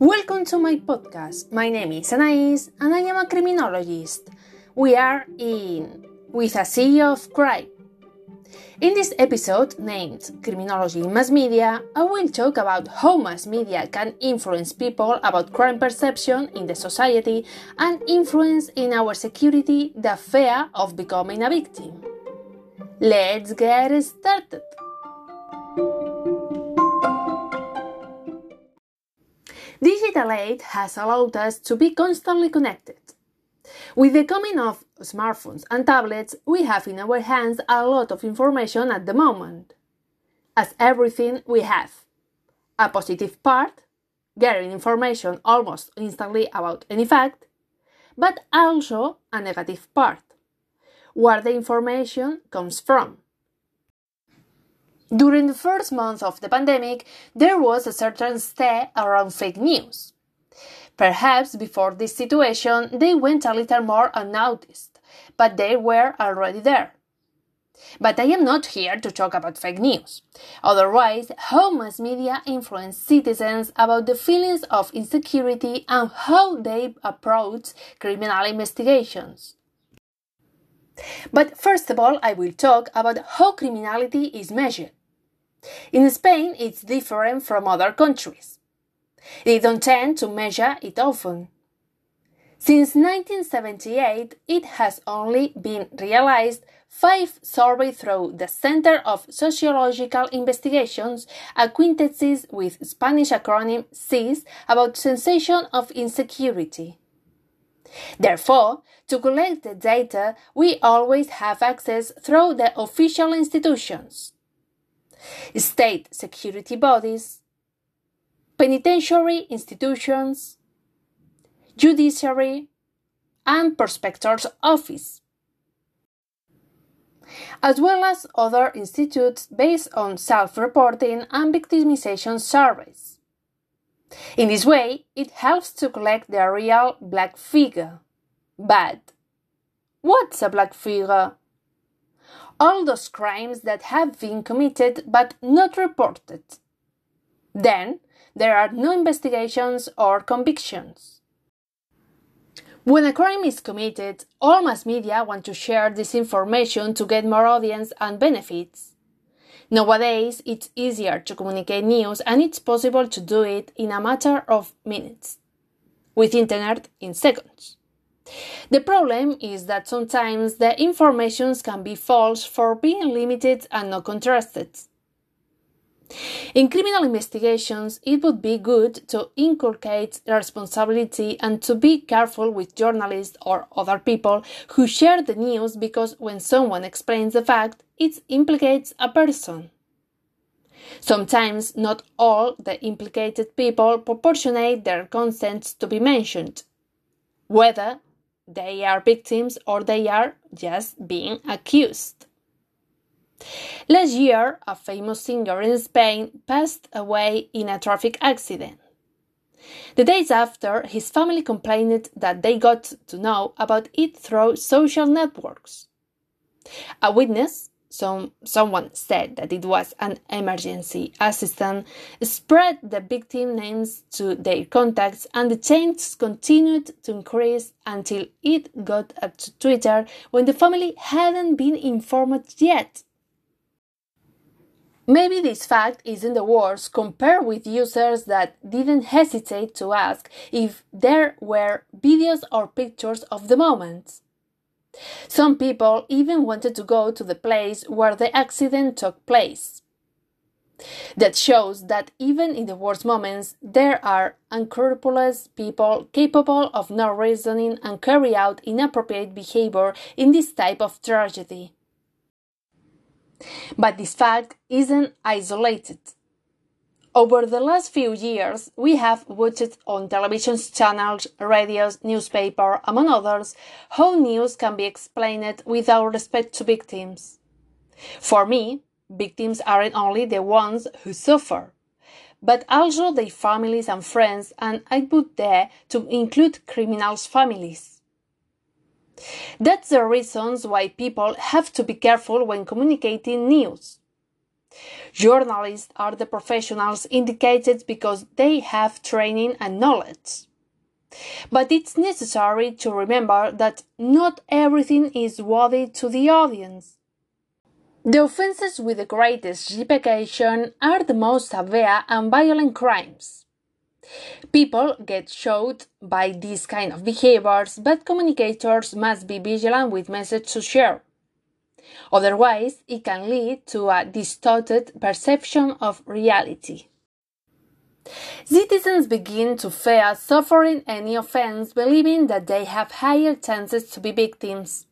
Welcome to my podcast. My name is Anais and I am a criminologist. We are in With a C of Crime. In this episode, named Criminology in Mass Media, I will talk about how mass media can influence people about crime perception in the society and influence in our security the fear of becoming a victim. Let's get started! Digital age has allowed us to be constantly connected. With the coming of smartphones and tablets, we have in our hands a lot of information at the moment. As everything we have a positive part, getting information almost instantly about any fact, but also a negative part, where the information comes from. During the first months of the pandemic, there was a certain stay around fake news. Perhaps before this situation they went a little more unnoticed, but they were already there. But I am not here to talk about fake news. Otherwise, how mass media influence citizens about the feelings of insecurity and how they approach criminal investigations. But first of all, I will talk about how criminality is measured. In Spain, it's different from other countries. They don't tend to measure it often. Since 1978, it has only been realized five surveys through the Center of Sociological Investigations, acquaintances with Spanish acronym CIS about sensation of insecurity. Therefore, to collect the data, we always have access through the official institutions state security bodies, penitentiary institutions, judiciary, and prospector's office, as well as other institutes based on self reporting and victimization surveys. In this way, it helps to collect the real black figure. But what's a black figure? All those crimes that have been committed but not reported. Then, there are no investigations or convictions. When a crime is committed, all mass media want to share this information to get more audience and benefits. Nowadays, it's easier to communicate news and it's possible to do it in a matter of minutes. With internet, in seconds. The problem is that sometimes the informations can be false for being limited and not contrasted. In criminal investigations, it would be good to inculcate responsibility and to be careful with journalists or other people who share the news because when someone explains the fact, it implicates a person. Sometimes not all the implicated people proportionate their consent to be mentioned, whether they are victims or they are just being accused. Last year, a famous singer in Spain passed away in a traffic accident. The days after, his family complained that they got to know about it through social networks. A witness some, someone said that it was an emergency assistant, spread the victim names to their contacts, and the chains continued to increase until it got up to Twitter when the family hadn't been informed yet. Maybe this fact isn't the worst compared with users that didn't hesitate to ask if there were videos or pictures of the moment. Some people even wanted to go to the place where the accident took place. That shows that even in the worst moments, there are unscrupulous people capable of not reasoning and carry out inappropriate behavior in this type of tragedy. But this fact isn't isolated. Over the last few years, we have watched on television channels, radios, newspaper, among others, how news can be explained without respect to victims. For me, victims aren't only the ones who suffer, but also their families and friends, and I put there to include criminals' families. That's the reasons why people have to be careful when communicating news. Journalists are the professionals indicated because they have training and knowledge. But it's necessary to remember that not everything is worthy to the audience. The offenses with the greatest repercussion are the most severe and violent crimes. People get shot by these kind of behaviors, but communicators must be vigilant with message to share. Otherwise, it can lead to a distorted perception of reality. Citizens begin to fear suffering any offense, believing that they have higher chances to be victims.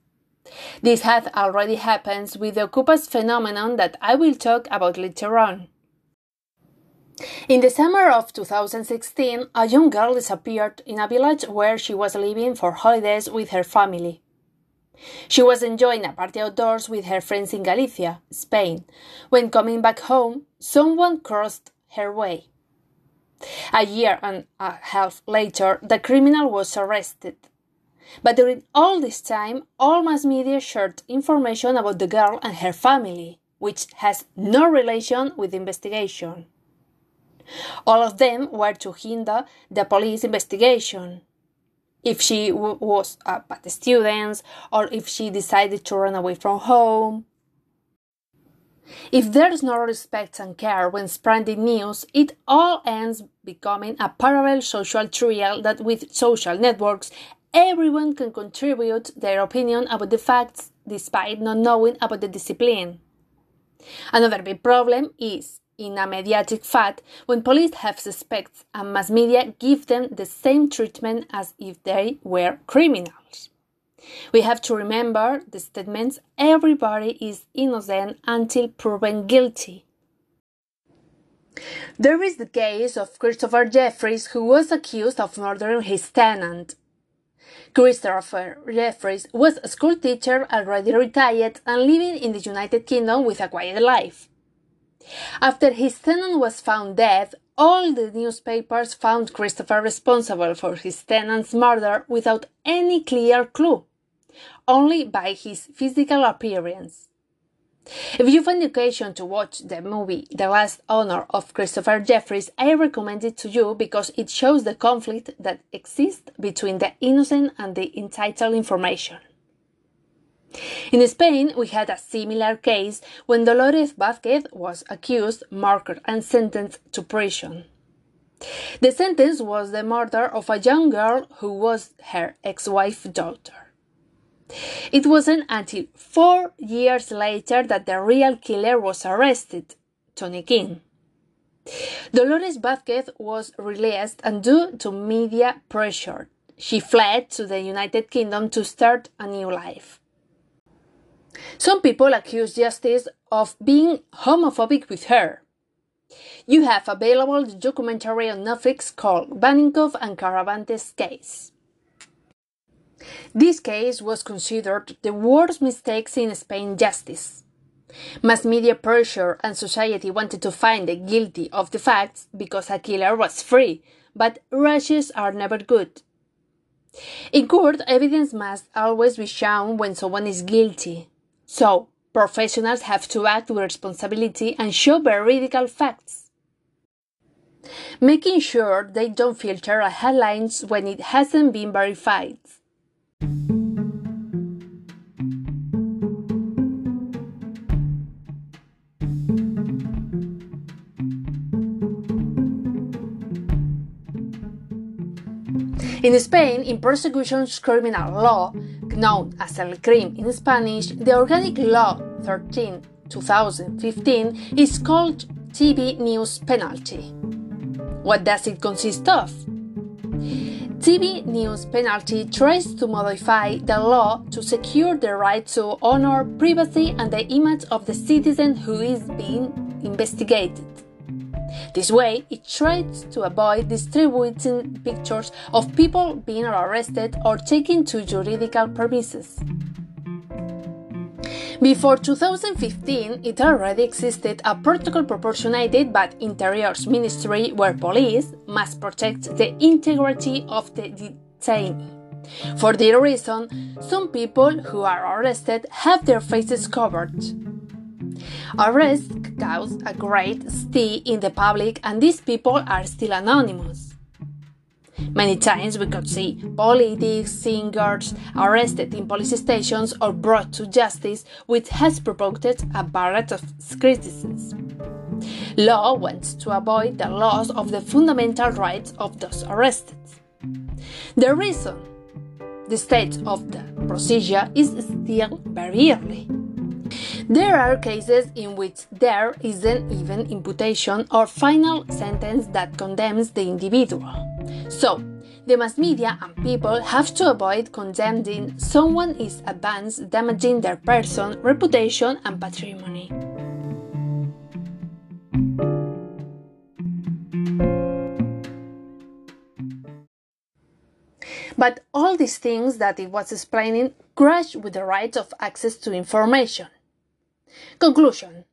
This has already happened with the Ocupas phenomenon that I will talk about later on. In the summer of 2016, a young girl disappeared in a village where she was living for holidays with her family. She was enjoying a party outdoors with her friends in Galicia, Spain. When coming back home, someone crossed her way. A year and a half later, the criminal was arrested. But during all this time, all mass media shared information about the girl and her family, which has no relation with the investigation. All of them were to hinder the police investigation. If she w- was a bad student, or if she decided to run away from home. If there's no respect and care when spreading news, it all ends becoming a parallel social trial that with social networks everyone can contribute their opinion about the facts despite not knowing about the discipline. Another big problem is in a mediatic fact when police have suspects and mass media give them the same treatment as if they were criminals. We have to remember the statements everybody is innocent until proven guilty. There is the case of Christopher Jefferies, who was accused of murdering his tenant. Christopher Jefferies was a school teacher already retired and living in the United Kingdom with a quiet life. After his tenant was found dead, all the newspapers found Christopher responsible for his tenant's murder without any clear clue, only by his physical appearance. If you find the occasion to watch the movie The Last Honor of Christopher Jefferies, I recommend it to you because it shows the conflict that exists between the innocent and the entitled information. In Spain, we had a similar case when Dolores Vázquez was accused, marked, and sentenced to prison. The sentence was the murder of a young girl who was her ex wife's daughter. It wasn't until four years later that the real killer was arrested, Tony King. Dolores Vázquez was released and due to media pressure, she fled to the United Kingdom to start a new life. Some people accuse justice of being homophobic with her. You have available the documentary on Netflix called Wanninkhof and Carabantes case. This case was considered the worst mistakes in Spain justice. Mass media pressure and society wanted to find the guilty of the facts because a killer was free, but rushes are never good. In court, evidence must always be shown when someone is guilty. So, professionals have to act with responsibility and show veridical facts. Making sure they don't filter a headlines when it hasn't been verified. In Spain, in persecutions criminal law, known as LECrim in Spanish, the organic law 13 2015 is called TV news penalty. What does it consist of? TV news penalty tries to modify the law to secure the right to honor privacy and the image of the citizen who is being investigated. This way, it tries to avoid distributing pictures of people being arrested or taken to juridical premises. Before 2015, it already existed a protocol proportionated by Interior's Ministry where police must protect the integrity of the detainee. For this reason, some people who are arrested have their faces covered. Arrests cause a great stir in the public, and these people are still anonymous. Many times we could see politics, singers arrested in police stations or brought to justice, which has provoked a barrage of criticism. Law wants to avoid the loss of the fundamental rights of those arrested. The reason the state of the procedure is still very early. There are cases in which there isn't even imputation or final sentence that condemns the individual. So, the mass media and people have to avoid condemning someone is advance damaging their person, reputation, and patrimony. But all these things that it was explaining crash with the right of access to information. Conclusion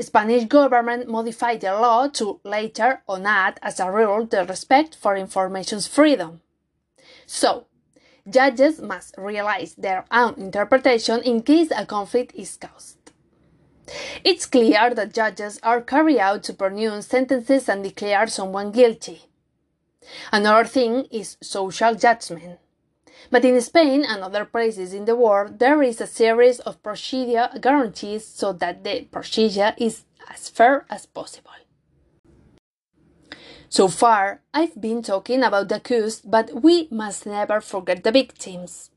Spanish government modified the law to later on add as a rule the respect for information's freedom. So, judges must realize their own interpretation in case a conflict is caused. It's clear that judges are carried out to pronounce sentences and declare someone guilty. Another thing is social judgment. But in Spain and other places in the world, there is a series of procedure guarantees so that the procedure is as fair as possible. So far, I've been talking about the accused, but we must never forget the victims.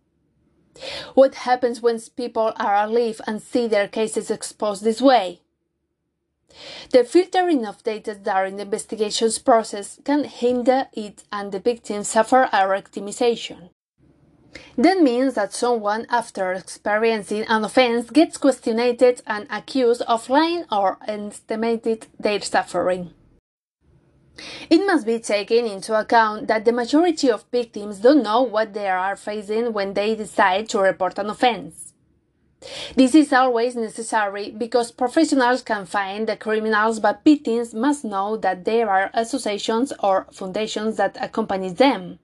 What happens when people are alive and see their cases exposed this way? The filtering of data during the investigations process can hinder it and the victims suffer a victimization. That means that someone, after experiencing an offense, gets questioned and accused of lying or estimated their suffering. It must be taken into account that the majority of victims don't know what they are facing when they decide to report an offense. This is always necessary because professionals can find the criminals, but victims must know that there are associations or foundations that accompany them.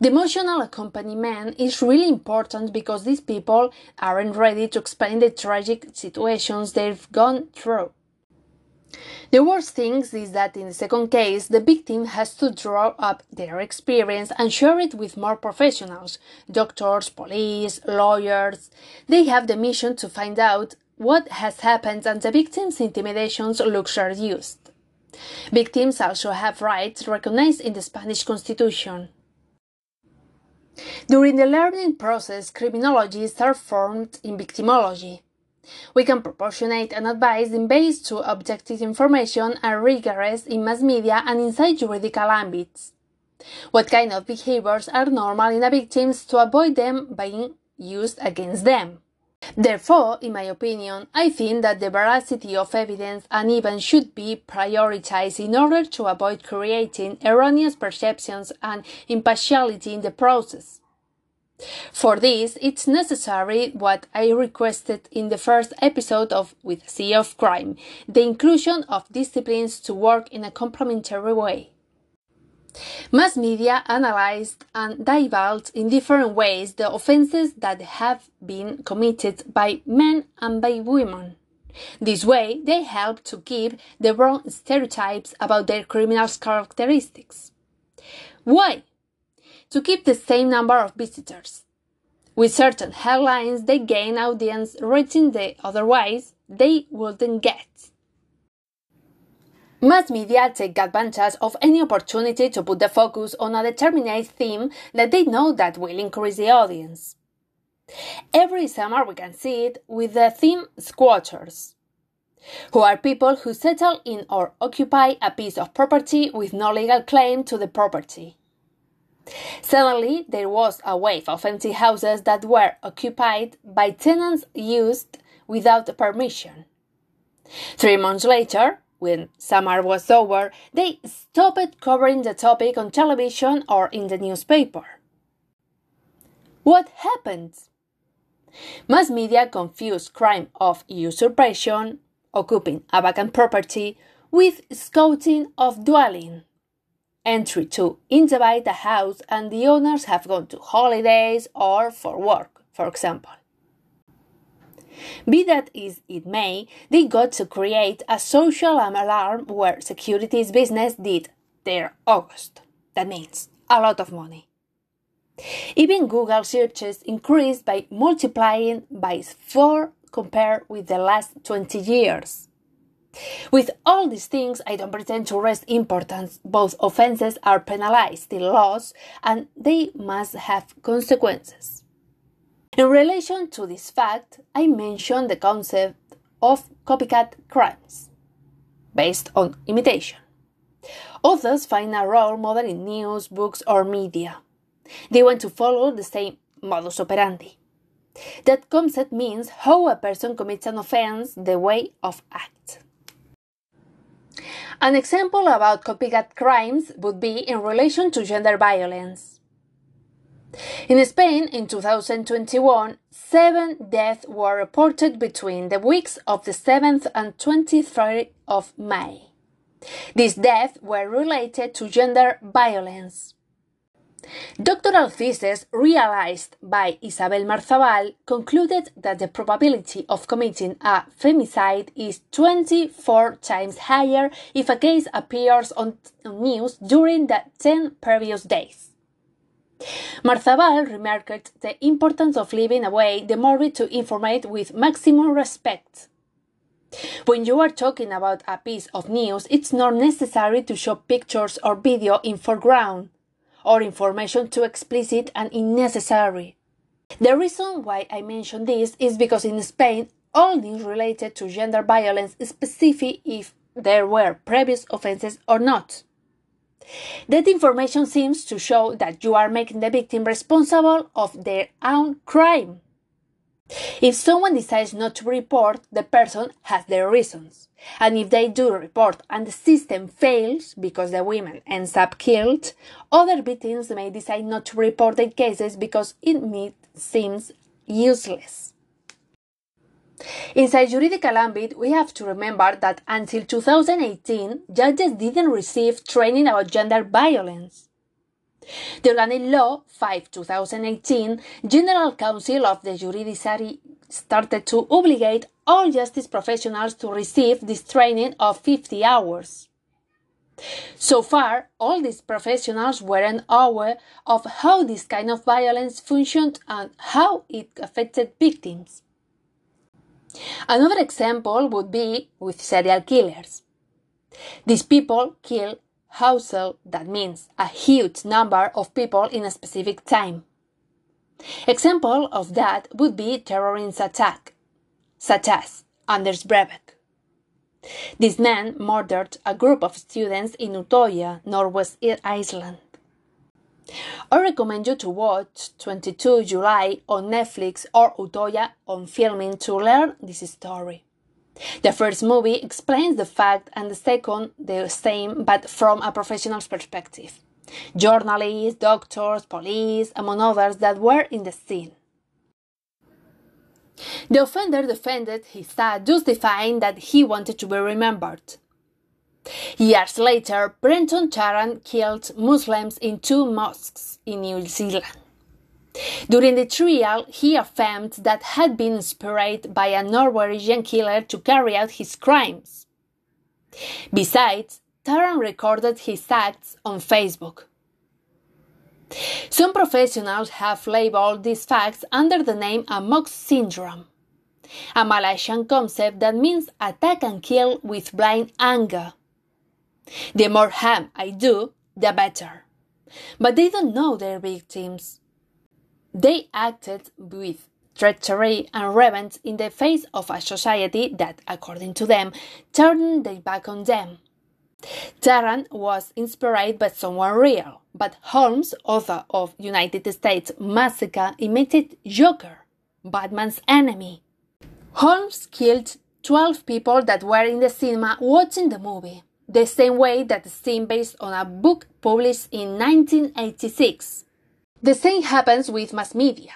The emotional accompaniment is really important because these people aren't ready to explain the tragic situations they've gone through. The worst thing is that in the second case, the victim has to draw up their experience and share it with more professionals doctors, police, lawyers. They have the mission to find out what has happened and the victim's intimidations looks reduced. Victims also have rights recognized in the Spanish Constitution. During the learning process, criminologists are formed in victimology. We can proportionate an advice in based to objective information and rigorous in mass media and inside juridical ambits. What kind of behaviors are normal in a victim to avoid them being used against them? Therefore, in my opinion, I think that the veracity of evidence and even should be prioritized in order to avoid creating erroneous perceptions and impartiality in the process. For this, it's necessary what I requested in the first episode of With C of Crime the inclusion of disciplines to work in a complementary way. Mass media analyzed and divulged in different ways the offenses that have been committed by men and by women. This way, they help to keep the wrong stereotypes about their criminals' characteristics. Why? to keep the same number of visitors. With certain headlines, they gain audience reaching the otherwise they wouldn't get. Mass media take advantage of any opportunity to put the focus on a determined theme that they know that will increase the audience. Every summer we can see it with the theme squatters, who are people who settle in or occupy a piece of property with no legal claim to the property. Suddenly, there was a wave of empty houses that were occupied by tenants used without permission. Three months later, when summer was over, they stopped covering the topic on television or in the newspaper. What happened? Mass media confused crime of usurpation, occupying a vacant property, with scouting of dwelling entry to invite the house and the owners have gone to holidays or for work, for example. Be that as it may, they got to create a social alarm where securities business did their August. That means a lot of money. Even Google searches increased by multiplying by 4 compared with the last 20 years. With all these things, I don't pretend to rest importance. Both offenses are penalized in laws and they must have consequences. In relation to this fact, I mention the concept of copycat crimes, based on imitation. Others find a role model in news, books, or media. They want to follow the same modus operandi. That concept means how a person commits an offense, the way of act. An example about copycat crimes would be in relation to gender violence. In Spain, in 2021, seven deaths were reported between the weeks of the 7th and 23rd of May. These deaths were related to gender violence. Doctoral thesis realized by Isabel Marzabal concluded that the probability of committing a femicide is 24 times higher if a case appears on news during the 10 previous days. Marzabal remarked the importance of living away the morbid to informate with maximum respect. When you are talking about a piece of news, it's not necessary to show pictures or video in foreground or information too explicit and unnecessary. The reason why I mention this is because in Spain, all news related to gender violence is specific if there were previous offenses or not. That information seems to show that you are making the victim responsible of their own crime. If someone decides not to report, the person has their reasons. And if they do report and the system fails because the woman ends up killed, other victims may decide not to report their cases because it seems useless. Inside juridical ambit, we have to remember that until 2018, judges didn't receive training about gender violence. The Organic Law 5 2018 General Council of the Judiciary started to obligate all justice professionals to receive this training of 50 hours. So far, all these professionals weren't aware of how this kind of violence functioned and how it affected victims. Another example would be with serial killers. These people kill household that means a huge number of people in a specific time. Example of that would be terrorist attack, such as Anders Breivik. This man murdered a group of students in Utoya, northwest Iceland. I recommend you to watch 22 July on Netflix or Utoya on Filmin to learn this story. The first movie explains the fact and the second the same but from a professional's perspective. Journalists, doctors, police, among others that were in the scene. The offender defended his dad, justifying that he wanted to be remembered. Years later, Brenton Tarrant killed Muslims in two mosques in New Zealand. During the trial, he affirmed that had been inspired by a Norwegian killer to carry out his crimes. Besides, Tarrant recorded his acts on Facebook. Some professionals have labeled these facts under the name Amok syndrome, a Malaysian concept that means attack and kill with blind anger. The more harm I do, the better. But they don't know their victims. They acted with treachery and revenge in the face of a society that, according to them, turned their back on them. Tarrant was inspired by someone real, but Holmes, author of United States Massacre, imitated Joker, Batman's enemy. Holmes killed 12 people that were in the cinema watching the movie, the same way that the scene based on a book published in 1986. The same happens with mass media.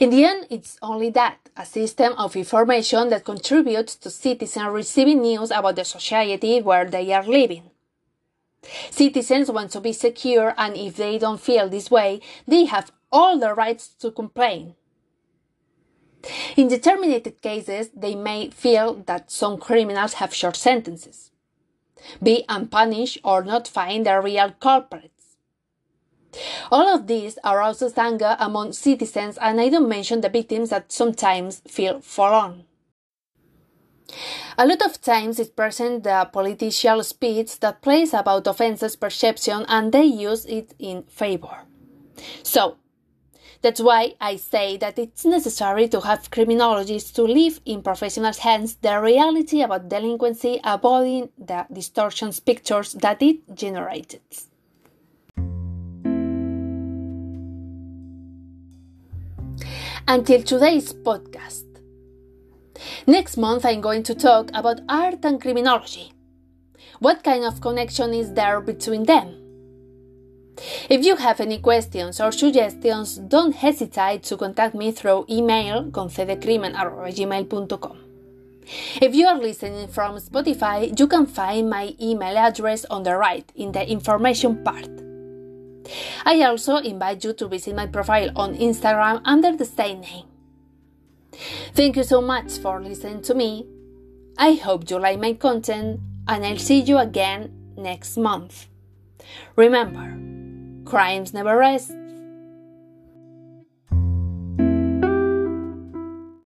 In the end, it's only that a system of information that contributes to citizens receiving news about the society where they are living. Citizens want to be secure, and if they don't feel this way, they have all the rights to complain. In determined cases, they may feel that some criminals have short sentences, be unpunished, or not find the real culprits. All of these arouses anger among citizens, and I don't mention the victims that sometimes feel forlorn. A lot of times it presents the political speech that plays about offences perception and they use it in favor. So, that's why I say that it's necessary to have criminologists to leave in professionals' hands the reality about delinquency, avoiding the distortions pictures that it generated. Until today's podcast. Next month, I'm going to talk about art and criminology. What kind of connection is there between them? If you have any questions or suggestions, don't hesitate to contact me through email concedecrimen.gmail.com. If you are listening from Spotify, you can find my email address on the right in the information part. I also invite you to visit my profile on Instagram under the same name. Thank you so much for listening to me. I hope you like my content and I'll see you again next month. Remember, crimes never rest